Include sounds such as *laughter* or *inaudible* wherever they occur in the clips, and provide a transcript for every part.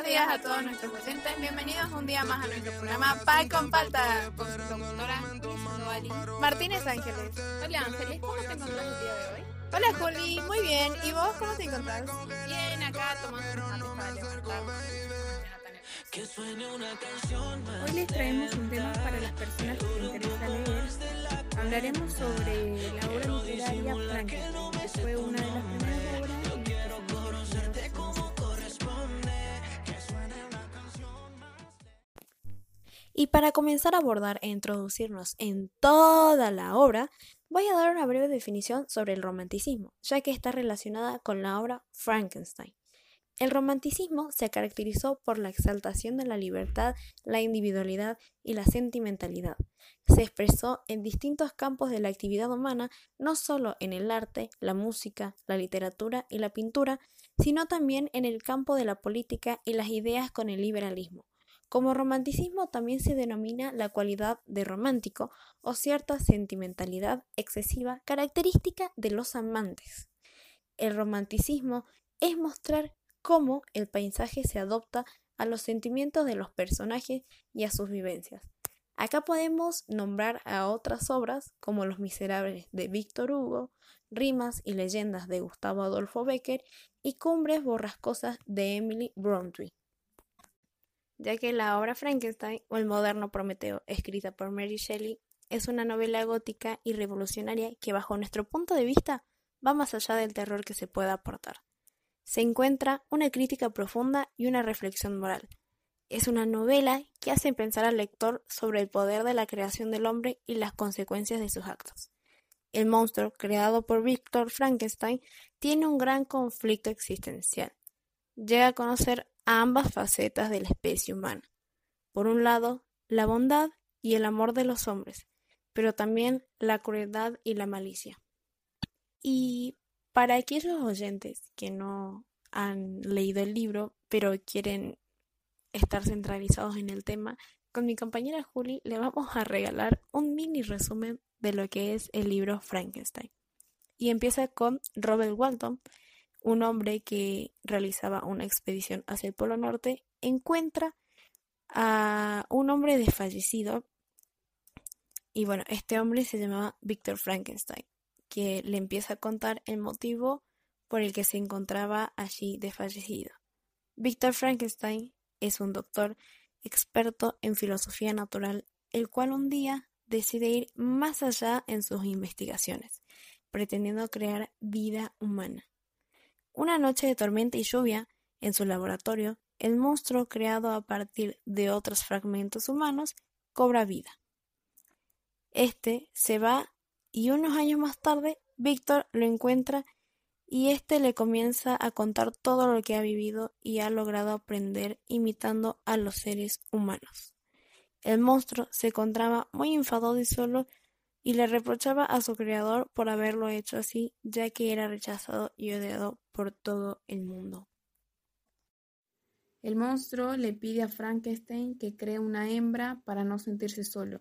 buenos días a todos nuestros presentes. Bienvenidos un día más a nuestro programa Pal con Palta con su doctora Martínez Ángeles. Hola Ángeles, ¿cómo te encontrás el día de hoy? Hola Juli, muy bien. ¿Y vos cómo te encontrás? Bien, acá tomando un mate para Hoy les traemos un tema para las personas que les interesa leer. Hablaremos sobre la obra literaria Frankenstein, que fue una de las primeras Y para comenzar a abordar e introducirnos en toda la obra, voy a dar una breve definición sobre el romanticismo, ya que está relacionada con la obra Frankenstein. El romanticismo se caracterizó por la exaltación de la libertad, la individualidad y la sentimentalidad. Se expresó en distintos campos de la actividad humana, no solo en el arte, la música, la literatura y la pintura, sino también en el campo de la política y las ideas con el liberalismo. Como romanticismo también se denomina la cualidad de romántico o cierta sentimentalidad excesiva característica de los amantes. El romanticismo es mostrar cómo el paisaje se adopta a los sentimientos de los personajes y a sus vivencias. Acá podemos nombrar a otras obras como Los Miserables de Víctor Hugo, Rimas y Leyendas de Gustavo Adolfo Becker y Cumbres Borrascosas de Emily Brontë ya que la obra Frankenstein o el moderno Prometeo, escrita por Mary Shelley, es una novela gótica y revolucionaria que bajo nuestro punto de vista va más allá del terror que se pueda aportar. Se encuentra una crítica profunda y una reflexión moral. Es una novela que hace pensar al lector sobre el poder de la creación del hombre y las consecuencias de sus actos. El monstruo, creado por Victor Frankenstein, tiene un gran conflicto existencial. Llega a conocer ambas facetas de la especie humana. Por un lado, la bondad y el amor de los hombres, pero también la crueldad y la malicia. Y para aquellos oyentes que no han leído el libro, pero quieren estar centralizados en el tema, con mi compañera Julie le vamos a regalar un mini resumen de lo que es el libro Frankenstein. Y empieza con Robert Walton, un hombre que realizaba una expedición hacia el Polo Norte encuentra a un hombre desfallecido y bueno, este hombre se llamaba Víctor Frankenstein, que le empieza a contar el motivo por el que se encontraba allí desfallecido. Víctor Frankenstein es un doctor experto en filosofía natural, el cual un día decide ir más allá en sus investigaciones, pretendiendo crear vida humana. Una noche de tormenta y lluvia, en su laboratorio, el monstruo creado a partir de otros fragmentos humanos cobra vida. Este se va y unos años más tarde Víctor lo encuentra y este le comienza a contar todo lo que ha vivido y ha logrado aprender imitando a los seres humanos. El monstruo se encontraba muy enfadado y solo y le reprochaba a su creador por haberlo hecho así, ya que era rechazado y odiado por todo el mundo. El monstruo le pide a Frankenstein que cree una hembra para no sentirse solo,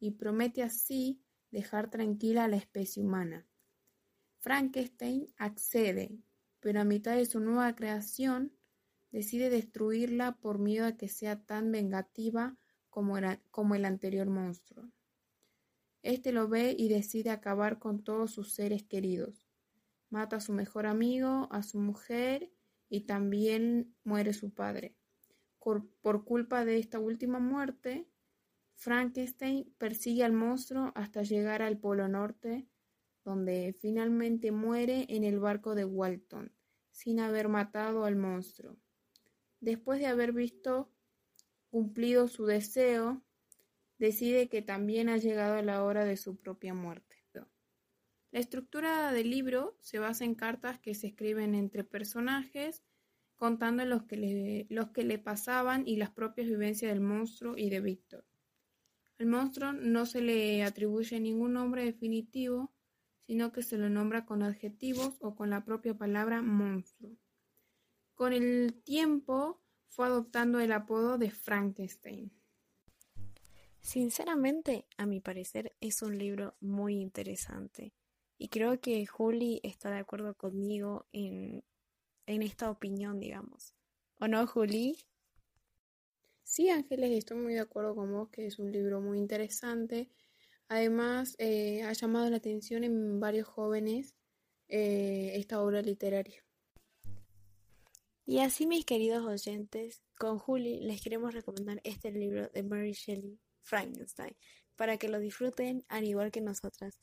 y promete así dejar tranquila a la especie humana. Frankenstein accede, pero a mitad de su nueva creación decide destruirla por miedo a que sea tan vengativa como, como el anterior monstruo. Este lo ve y decide acabar con todos sus seres queridos. Mata a su mejor amigo, a su mujer y también muere su padre. Por, culpa de esta última muerte, Frankenstein persigue al monstruo hasta llegar al Polo Norte, donde finalmente muere en el barco de Walton, sin haber matado al monstruo. Después de haber visto cumplido su deseo, decide que también ha llegado la hora de su propia muerte. La estructura del libro se basa en cartas que se escriben entre personajes, contando los que le, los que le pasaban y las propias vivencias del monstruo y de Víctor. Al monstruo no se le atribuye ningún nombre definitivo, sino que se lo nombra con adjetivos o con la propia palabra monstruo. Con el tiempo fue adoptando el apodo de Frankenstein. Sinceramente, a mi parecer, es un libro muy interesante. Y creo que Juli está de acuerdo conmigo en, en esta opinión, digamos. ¿O no, Juli? Sí, Ángeles, estoy muy de acuerdo con vos que es un libro muy interesante. Además, eh, ha llamado la atención en varios jóvenes eh, esta obra literaria. Y así, mis queridos oyentes, con Juli les queremos recomendar este libro de Mary Shelley, Frankenstein, para que lo disfruten al igual que nosotras.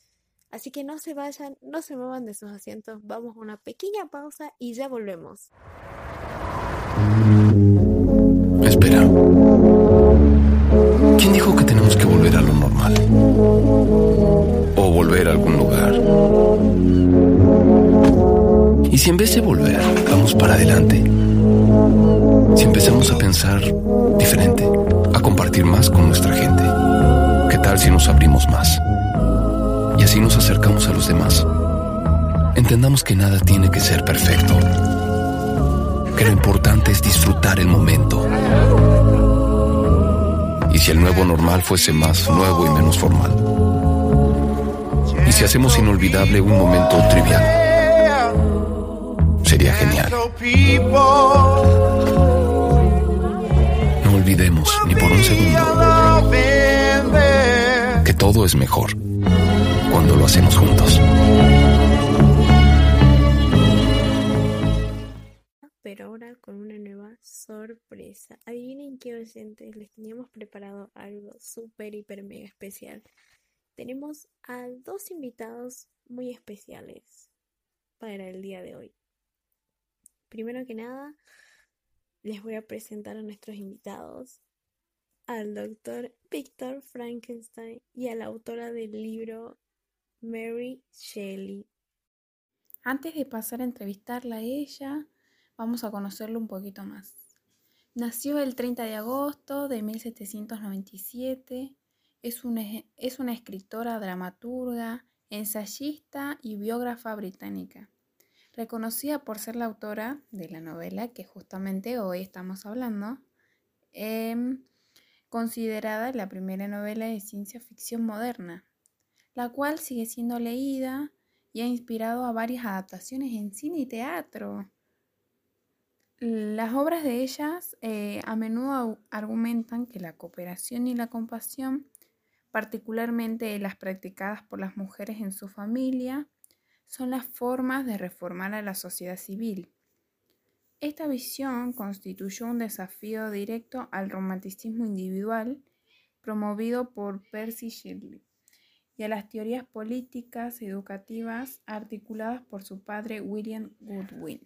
Así que no se vayan, no se muevan de sus asientos, vamos a una pequeña pausa y ya volvemos. Espera. ¿Quién dijo que tenemos que volver a lo normal? O volver a algún lugar. ¿Y si en vez de volver, vamos para adelante? Si empezamos a pensar diferente, más con nuestra gente, ¿qué tal si nos abrimos más? Y así nos acercamos a los demás. Entendamos que nada tiene que ser perfecto que lo importante es disfrutar el momento. Y si el nuevo normal fuese más nuevo y menos formal. Y si hacemos inolvidable un momento trivial. Sería genial. Ni por un segundo que todo es mejor cuando lo hacemos juntos. pero ahora con una nueva sorpresa. Adivinen qué oyentes, les teníamos preparado algo súper, hiper, mega especial. Tenemos a dos invitados muy especiales para el día de hoy. Primero que nada, les voy a presentar a nuestros invitados, al doctor Victor Frankenstein y a la autora del libro Mary Shelley. Antes de pasar a entrevistarla a ella, vamos a conocerlo un poquito más. Nació el 30 de agosto de 1797, es una, es una escritora, dramaturga, ensayista y biógrafa británica, reconocida por ser la autora de la novela que justamente hoy estamos hablando, em, considerada la primera novela de ciencia ficción moderna, la cual sigue siendo leída y ha inspirado a varias adaptaciones en cine y teatro. Las obras de ellas eh, a menudo argumentan que la cooperación y la compasión, particularmente las practicadas por las mujeres en su familia, son las formas de reformar a la sociedad civil. Esta visión constituyó un desafío directo al romanticismo individual promovido por Percy Shelley y a las teorías políticas educativas articuladas por su padre William Goodwin.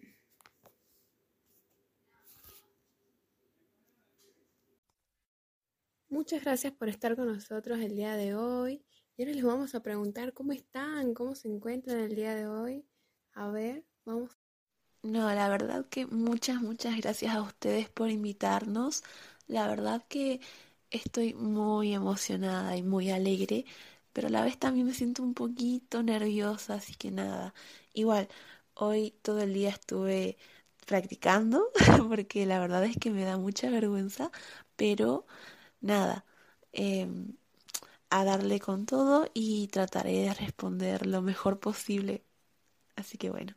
Muchas gracias por estar con nosotros el día de hoy. Y ahora les vamos a preguntar cómo están, cómo se encuentran el día de hoy. A ver, vamos. No, la verdad que muchas, muchas gracias a ustedes por invitarnos. La verdad que estoy muy emocionada y muy alegre, pero a la vez también me siento un poquito nerviosa, así que nada. Igual, hoy todo el día estuve practicando, *laughs* porque la verdad es que me da mucha vergüenza, pero nada, em, a darle con todo y trataré de responder lo mejor posible. Así que bueno.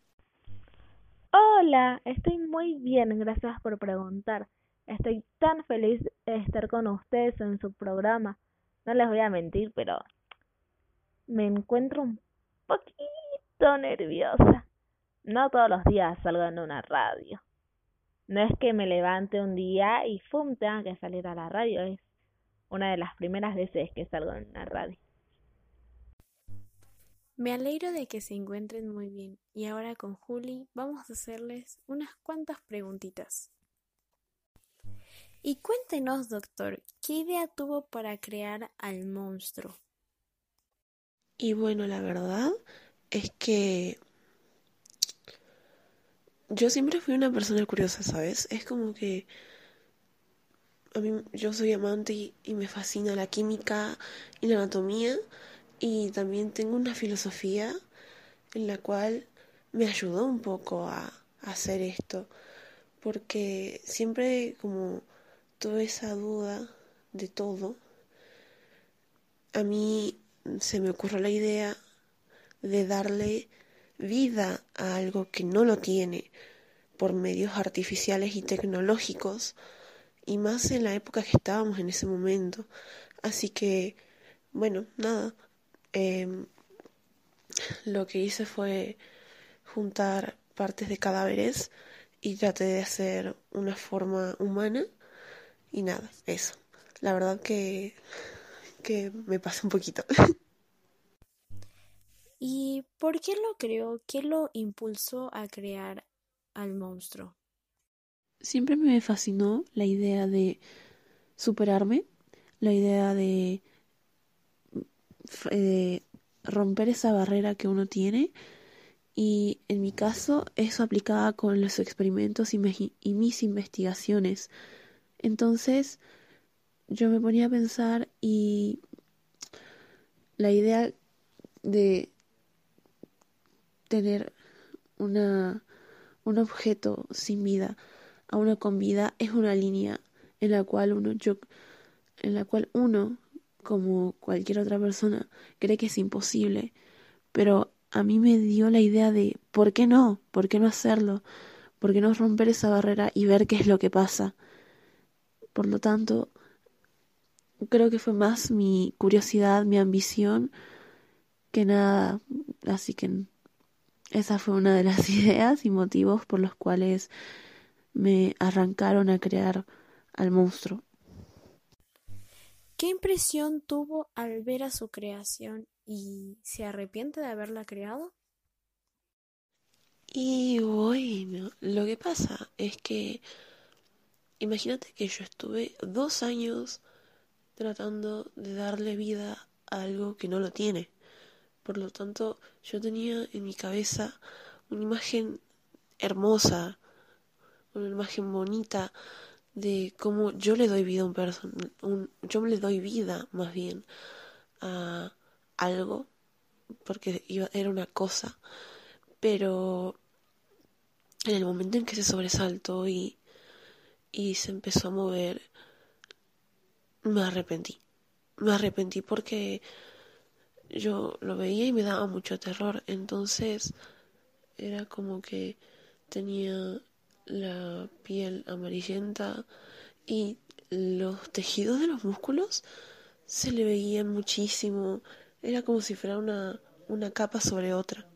Hola, estoy muy bien, gracias por preguntar. Estoy tan feliz de estar con ustedes en su programa. No les voy a mentir, pero me encuentro un poquito nerviosa. No todos los días salgo en una radio. No es que me levante un día y ¡fum! tenga que salir a la radio, es una de las primeras veces que salgo en la radio. Me alegro de que se encuentren muy bien y ahora con Juli vamos a hacerles unas cuantas preguntitas. Y cuéntenos, doctor, ¿qué idea tuvo para crear al monstruo? Y bueno, la verdad es que yo siempre fui una persona curiosa, ¿sabes? Es como que a mí, yo soy amante y, me fascina la química y la anatomía y también tengo una filosofía en la cual me ayudó un poco a, a hacer esto porque siempre como tuve esa duda de todo a mí se me ocurrió la idea de darle vida a algo que no lo tiene por medios artificiales y tecnológicos y más en la época que estábamos en ese momento. Así que, bueno, nada. Em, lo que hice fue juntar partes de cadáveres y traté de hacer una forma humana y nada, eso. La verdad que, que me pasa un poquito. *laughs* ¿Y por qué lo creó? ¿Qué lo impulsó a crear al monstruo? Siempre me fascinó la idea de superarme, la idea de, de romper esa barrera que uno tiene y en mi caso eso aplicaba con los experimentos y, y, mis investigaciones. Entonces yo me ponía a pensar y la idea de tener una, un objeto sin vida a con vida es una línea en la cual uno yo, en la cual uno como cualquier otra persona cree que es imposible pero a mí me dio la idea de ¿por qué no? ¿por qué no hacerlo? ¿por qué no romper esa barrera y ver qué es lo que pasa? por lo tanto creo que fue más mi curiosidad mi ambición que nada así que esa fue una de las *laughs* ideas y motivos por los cuales me arrancaron a crear al monstruo. ¿Qué impresión tuvo al ver a su creación y se arrepiente de haberla creado? Y bueno, lo que pasa es que imagínate que yo estuve dos años tratando de darle vida a algo que no lo tiene. Por lo tanto, yo tenía en mi cabeza una imagen hermosa, una imagen bonita de cómo yo le doy vida a un person un, yo le doy vida más bien a algo porque era una cosa pero en el momento en que se sobresaltó y y se empezó a mover me arrepentí me arrepentí porque yo lo veía y me daba mucho terror. Entonces era como que tenía la piel amarillenta y los tejidos de los músculos se le veían muchísimo. Era como si fuera una, una capa sobre otra.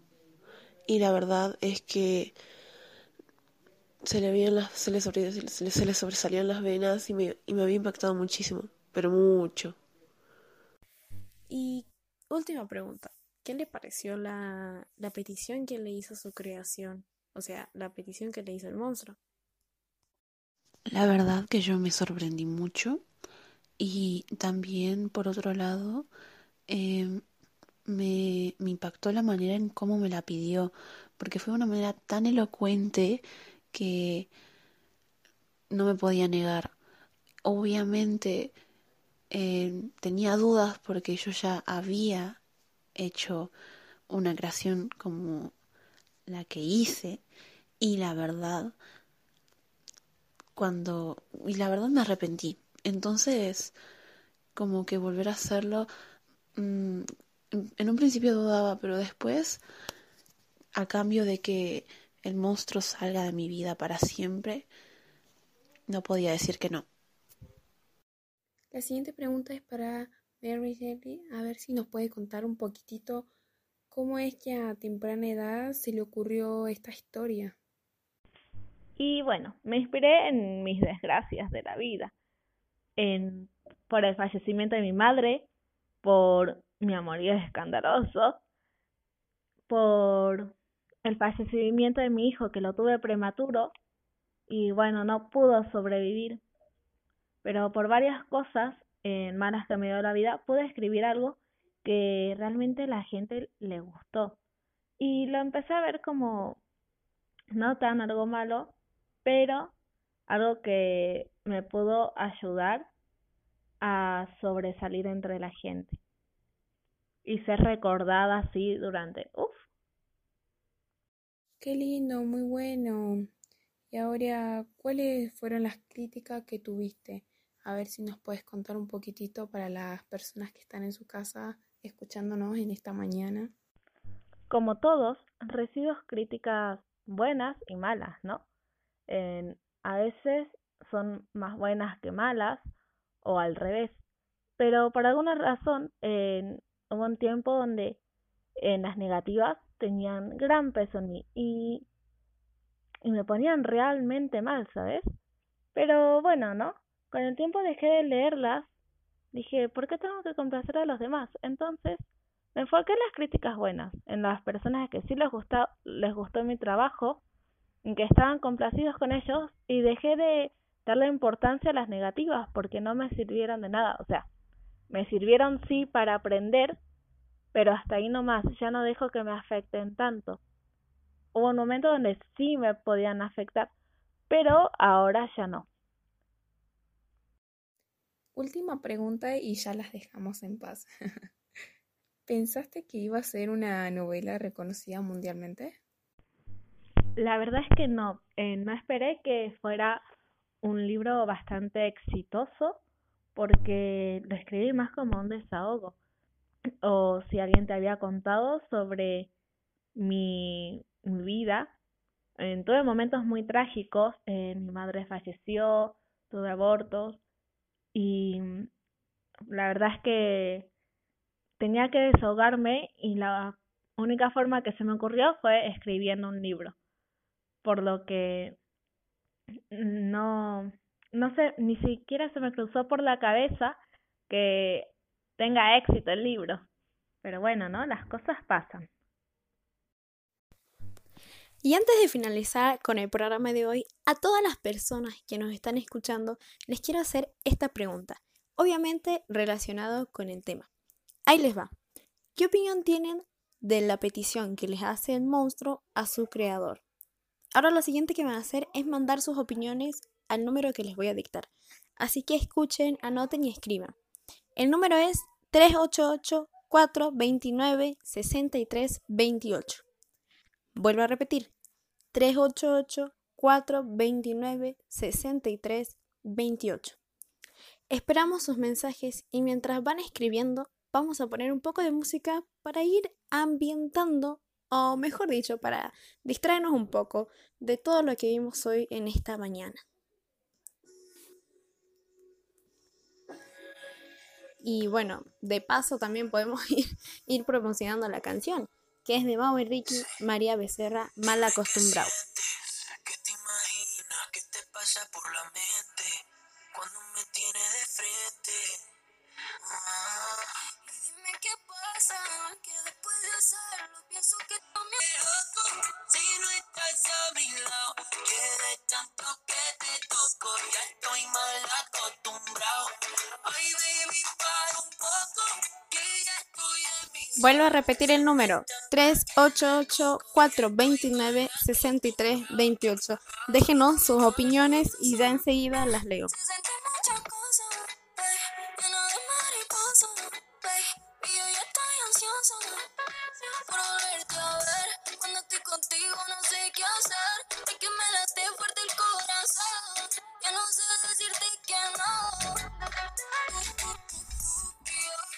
Y la verdad es que se le, veían las, se, le sobresalían las venas y me, y me había impactado muchísimo, pero mucho. ¿Y Última pregunta. ¿Qué le pareció la, la petición que le hizo su creación? O sea, la petición que le hizo el monstruo. La verdad que yo me sorprendí mucho y también, por otro lado, eh, me, impactó la manera en cómo me la pidió, porque fue una manera tan elocuente que no me podía negar. Obviamente eh, tenía dudas porque yo ya había hecho una creación como la que hice y la verdad cuando y la verdad me arrepentí. Entonces como que volver a hacerlo mm, en un principio dudaba pero después a cambio de que el monstruo salga de mi vida para siempre no podía decir que no. La siguiente pregunta es para Mary Shelley, a ver si nos puede contar un poquitito cómo es que a temprana edad se le ocurrió esta historia. Y bueno, me inspiré en mis desgracias de la vida, en por el fallecimiento de mi madre, por mi amorío escandaloso, por el fallecimiento de mi hijo que lo tuve prematuro y bueno, no pudo sobrevivir pero por varias cosas en malas que me dio la vida pude escribir algo que realmente la gente le gustó. Y lo empecé a ver como no tan algo malo, pero algo que me pudo ayudar a sobresalir entre la gente y ser recordada así durante, uff. Qué lindo, muy bueno. Y ahora, ¿cuáles fueron las críticas que tuviste? A ver si nos puedes contar un poquitito para las personas que están en su casa escuchándonos en esta mañana. Como todos, recibo críticas buenas y malas, ¿no? a veces son más buenas que malas o al revés. Pero por alguna razón hubo un tiempo donde en las negativas tenían gran peso en mí y, y me ponían realmente mal, ¿sabes? Pero bueno, ¿no? Con el tiempo dejé de leerlas, dije, ¿por qué tengo que complacer a los demás? Entonces me enfoqué en las críticas buenas, en las personas que sí les gustó, les gustó mi trabajo, en que estaban complacidos con ellos y dejé de darle importancia a las negativas porque no me sirvieron de nada. O sea, me sirvieron sí para aprender, pero hasta ahí nomás, ya no dejo que me afecten tanto. Hubo un momento donde sí me podían afectar, pero ahora ya no. Última pregunta y ya las dejamos en paz. *laughs* ¿Pensaste que iba a ser una novela reconocida mundialmente? La verdad es que no. Eh, no esperé que fuera un libro bastante exitoso porque lo escribí más como un desahogo. O si alguien te había contado sobre mi, vida. En tuve momentos muy trágicos. Eh, mi madre falleció, tuve abortos y la verdad es que tenía que desahogarme y la única forma que se me ocurrió fue escribiendo un libro. Por lo que no, no sé, ni siquiera se me cruzó por la cabeza que tenga éxito el libro. Pero bueno, ¿no? Las cosas pasan. Y antes de finalizar con el programa de hoy, a todas las personas que nos están escuchando, les quiero hacer esta pregunta, obviamente relacionado con el tema. Ahí les va. ¿Qué opinión tienen de la petición que les hace el monstruo a su creador? Ahora lo siguiente que van a hacer es mandar sus opiniones al número que les voy a dictar. Así que escuchen, anoten y escriban. El número es 388-429-6328. Vuelvo a repetir. 388-429-6328. Esperamos sus mensajes y mientras van escribiendo vamos a poner un poco de música para ir ambientando, o mejor dicho, para distraernos un poco de todo lo que vimos hoy en esta mañana. Y bueno, de paso también podemos *laughs* ir, ir promocionando la canción, que es de Mau y Ricky, María Becerra, Mal Acostumbrado. ¿Qué te imaginas que te pasa por la mente cuando me tiene de frente? Ah qué pasa, que después de hacerlo pienso que no me loco. Si no estás a mi lado, que de tanto que te toco, ya estoy mal acostumbrado. Ay, baby, para un poco, que ya estoy en mi... Vuelvo a repetir el número, 388-429-6328. Déjenos sus opiniones y ya enseguida las leo.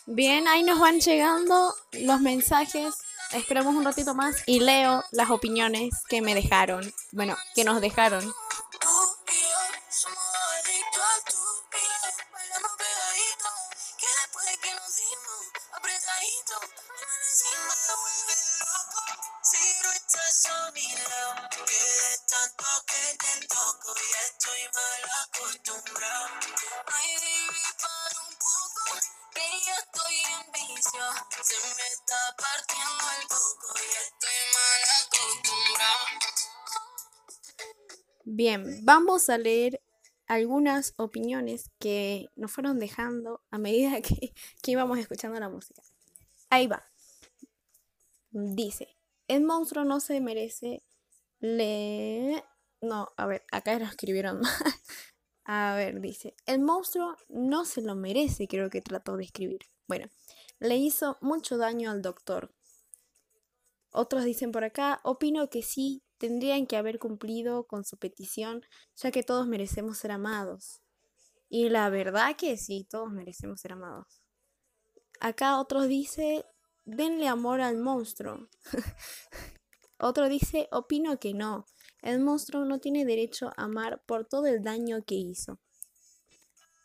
Bien, ahí nos van llegando los mensajes. Esperamos un ratito más y leo las opiniones que me dejaron. Bueno, que nos dejaron. Bien, vamos a leer algunas opiniones que nos fueron dejando a medida *laughs* que, íbamos escuchando la música. Ahí va. Dice, el monstruo no se merece le... No, a ver, acá lo escribieron *laughs* mal. A ver, dice, el monstruo no se lo merece, creo que trató de escribir. Bueno, le hizo mucho daño al doctor. Otros dicen por acá, opino que sí, tendrían que haber cumplido con su petición, ya que todos merecemos ser amados. Y la verdad que sí, todos merecemos ser amados. Acá otros dice, denle amor al monstruo. *laughs* Otro dice, opino que no, El monstruo no tiene derecho a amar por todo el daño que hizo.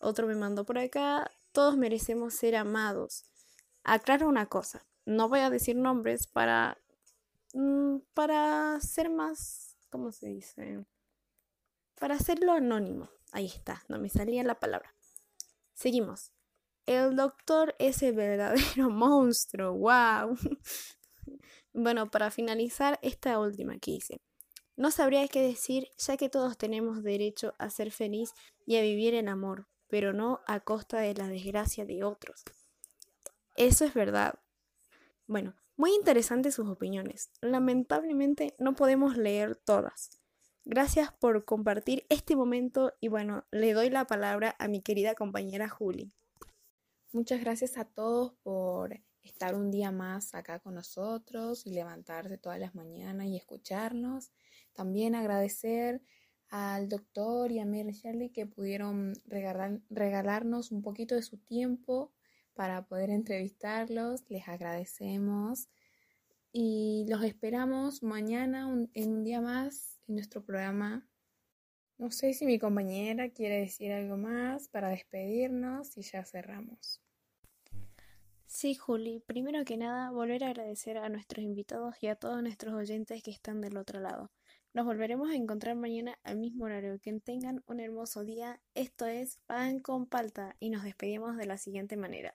Otro me mandó por acá, todos merecemos ser amados. Aclaro una cosa, no voy a decir nombres para para ser más, ¿cómo se dice? Para hacerlo anónimo. Ahí está, no me salía la palabra. Seguimos. El doctor es el verdadero *laughs* monstruo. ¡Wow! *laughs* bueno, para finalizar esta última que hice. No sabría qué decir, ya que todos tenemos derecho a ser feliz y a vivir en amor, pero no a costa de la desgracia de otros. Eso es verdad. Bueno, muy interesantes sus opiniones. Lamentablemente no podemos leer todas. Gracias por compartir este momento y bueno, le doy la palabra a mi querida compañera Juli. Muchas gracias a todos por estar un día más acá con nosotros y levantarse todas las mañanas y escucharnos. También agradecer al doctor y a Mary Shirley que pudieron regalarnos un poquito de su tiempo para poder entrevistarlos. Les agradecemos y los esperamos mañana en un día más en nuestro programa. No sé si mi compañera quiere decir algo más para despedirnos y ya cerramos. Sí, Juli, primero que nada, volver a agradecer a nuestros invitados y a todos nuestros oyentes que están del otro lado. Nos volveremos a encontrar mañana al mismo horario. Que tengan un hermoso día. Esto es Pan con Palta y nos despedimos de la siguiente manera.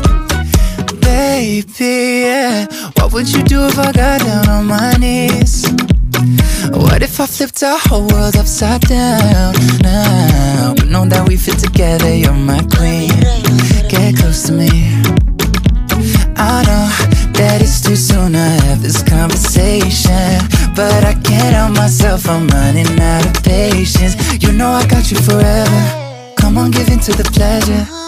Baby, yeah. What would you do if I got down on my knees? What if I flipped our whole world upside down now? But know that we fit together, you're my queen. Get close to me. I know that it's too soon to have this conversation. But I can't help myself, I'm running out of patience. You know I got you forever. Come on, give in to the pleasure.